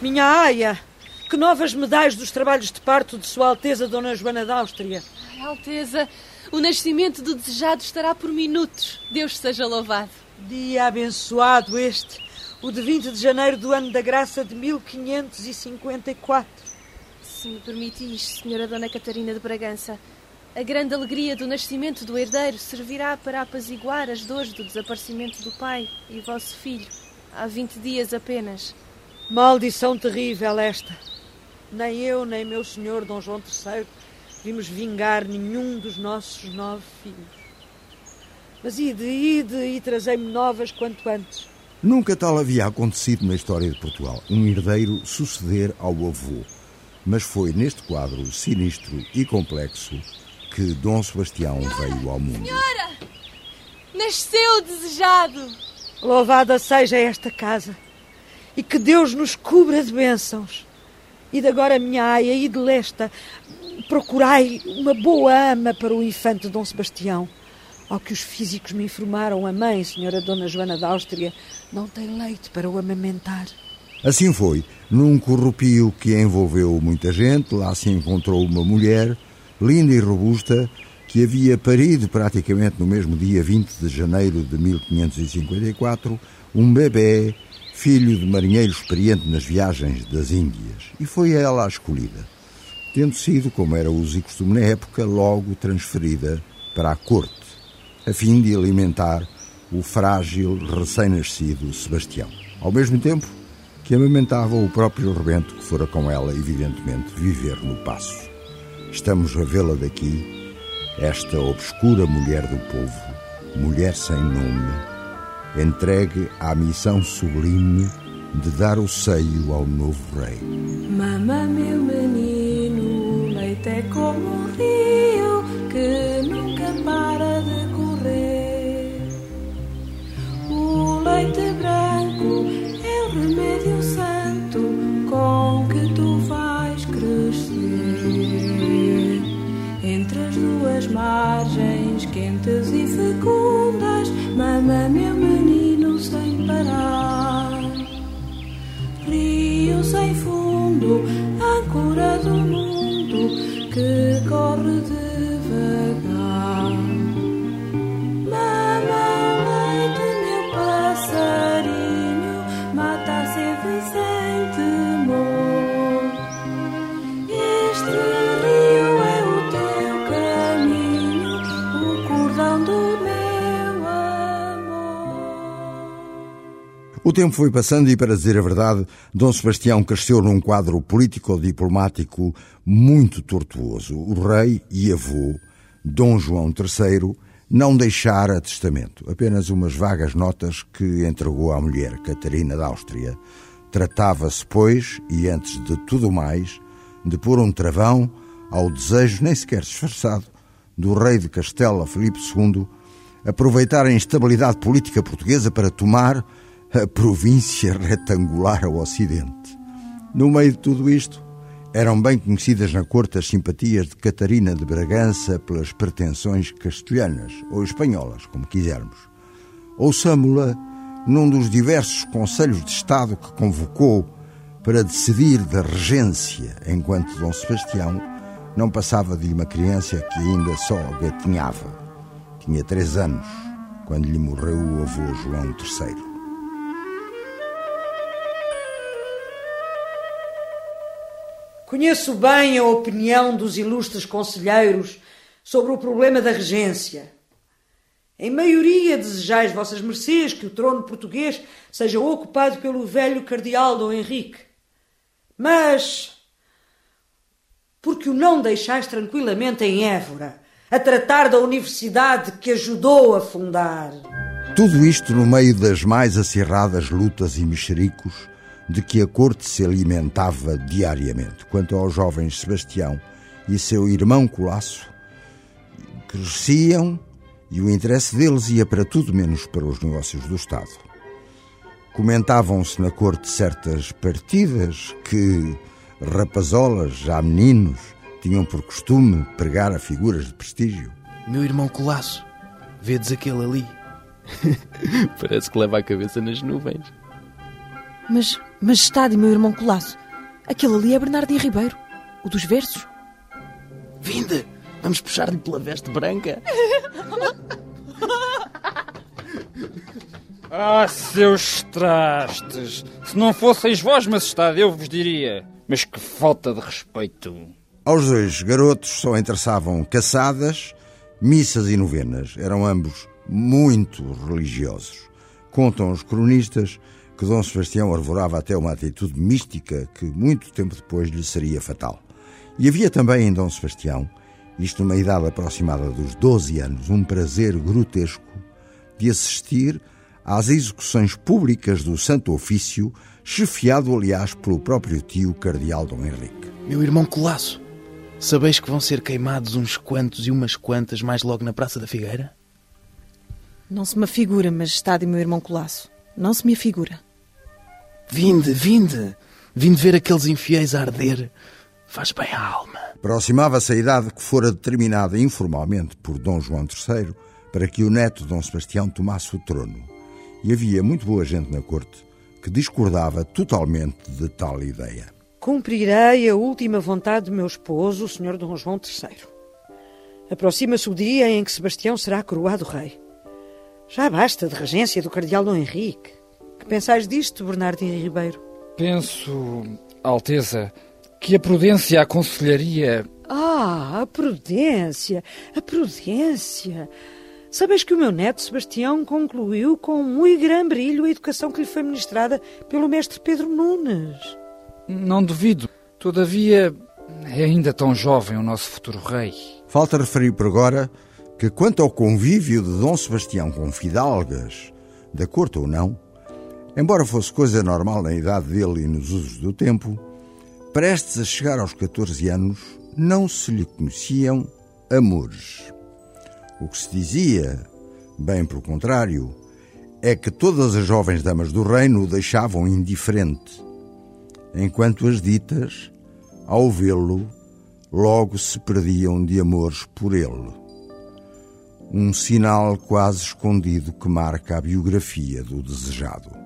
Minha aia, que novas medalhas dos trabalhos de parto de Sua Alteza Dona Joana da Áustria. Ai, Alteza, o nascimento do desejado estará por minutos. Deus seja louvado. Dia abençoado este, o de 20 de janeiro do ano da graça de 1554. Se me permitis, Senhora Dona Catarina de Bragança, a grande alegria do nascimento do herdeiro servirá para apaziguar as dores do desaparecimento do pai e vosso filho, há 20 dias apenas. Maldição terrível esta. Nem eu, nem meu senhor Dom João III vimos vingar nenhum dos nossos nove filhos. Mas ide, ide e trazei-me novas quanto antes. Nunca tal havia acontecido na história de Portugal, um herdeiro suceder ao avô. Mas foi neste quadro sinistro e complexo que Dom Sebastião veio ao mundo. Senhora! Nasceu o desejado! Louvada seja esta casa e que Deus nos cubra de bênçãos. E de agora, minha aia, e de lesta, procurai uma boa ama para o infante Dom Sebastião. Ao que os físicos me informaram, a mãe, senhora Dona Joana da Áustria, não tem leite para o amamentar. Assim foi. Num corrupio que envolveu muita gente, lá se encontrou uma mulher, linda e robusta, que havia parido praticamente no mesmo dia 20 de janeiro de 1554 um bebê, filho de marinheiro experiente nas viagens das Índias, e foi ela a escolhida, tendo sido, como era uso e costume na época, logo transferida para a corte, a fim de alimentar o frágil recém-nascido Sebastião. Ao mesmo tempo que amamentava o próprio rebento que fora com ela, evidentemente, viver no passo. Estamos a vê-la daqui, esta obscura mulher do povo, mulher sem nome, entregue à missão sublime de dar o seio ao novo rei. Mama, meu menino, leite é como um rio que nunca para de correr. O leite branco é o remédio santo com que tu vais crescer. Entre as duas margens quentes e fecundas, O tempo foi passando e, para dizer a verdade, Dom Sebastião cresceu num quadro político-diplomático muito tortuoso. O rei e avô, Dom João III, não deixara testamento, apenas umas vagas notas que entregou à mulher, Catarina da Áustria. Tratava-se, pois, e antes de tudo mais, de pôr um travão ao desejo, nem sequer disfarçado, do rei de Castela, Filipe II, aproveitar a instabilidade política portuguesa para tomar a província retangular ao ocidente. No meio de tudo isto, eram bem conhecidas na corte as simpatias de Catarina de Bragança pelas pretensões castelhanas, ou espanholas, como quisermos. Ouçamo-la num dos diversos conselhos de Estado que convocou para decidir da regência, enquanto Dom Sebastião não passava de uma criança que ainda só gatinhava. Tinha três anos, quando lhe morreu o avô João III. Conheço bem a opinião dos ilustres conselheiros sobre o problema da regência. Em maioria desejais vossas mercês que o trono português seja ocupado pelo velho cardeal Dom Henrique. Mas porque o não deixais tranquilamente em Évora, a tratar da universidade que ajudou a fundar. Tudo isto no meio das mais acirradas lutas e mexericos de que a corte se alimentava diariamente. Quanto ao jovem Sebastião e seu irmão Colasso, cresciam e o interesse deles ia para tudo menos para os negócios do Estado. Comentavam-se na corte certas partidas que rapazolas, já meninos, tinham por costume pregar a figuras de prestígio. Meu irmão Colasso, vedes aquele ali? Parece que leva a cabeça nas nuvens. Mas, majestade, meu irmão Colasso, aquele ali é Bernardinho Ribeiro, o dos versos. Vinde, vamos puxar-lhe pela veste branca. Ah, seus trastes! Se não fosseis vós, majestade, eu vos diria. Mas que falta de respeito. Aos dois garotos só interessavam caçadas, missas e novenas. Eram ambos muito religiosos. Contam os cronistas que Dom Sebastião arvorava até uma atitude mística que muito tempo depois lhe seria fatal. E havia também em Dom Sebastião, isto numa idade aproximada dos 12 anos, um prazer grotesco de assistir às execuções públicas do Santo Ofício, chefiado, aliás, pelo próprio tio Cardeal Dom Henrique. Meu irmão Colasso, sabeis que vão ser queimados uns quantos e umas quantas mais logo na Praça da Figueira? Não se me afigura, majestade e meu irmão Colasso. Não se me afigura. Vinde, vinde. Vinde ver aqueles infiéis a arder. Faz bem à alma. Aproximava-se a idade que fora determinada informalmente por Dom João III para que o neto Dom Sebastião tomasse o trono. E havia muito boa gente na corte que discordava totalmente de tal ideia. Cumprirei a última vontade do meu esposo, o Sr. Dom João III. Aproxima-se o dia em que Sebastião será coroado rei. Já basta de regência do cardeal Dom Henrique. Que pensais disto, Bernardino Ribeiro? Penso, Alteza, que a prudência aconselharia. Ah, a prudência, a prudência. Sabeis que o meu neto Sebastião concluiu com muito grande brilho a educação que lhe foi ministrada pelo mestre Pedro Nunes. Não duvido. Todavia, é ainda tão jovem o nosso futuro rei. Falta referir por agora que, quanto ao convívio de Dom Sebastião com fidalgas, da corte ou não, embora fosse coisa normal na idade dele e nos usos do tempo, prestes a chegar aos 14 anos, não se lhe conheciam amores. O que se dizia, bem pelo contrário, é que todas as jovens damas do reino o deixavam indiferente, enquanto as ditas, ao vê-lo, logo se perdiam de amores por ele. Um sinal quase escondido que marca a biografia do desejado.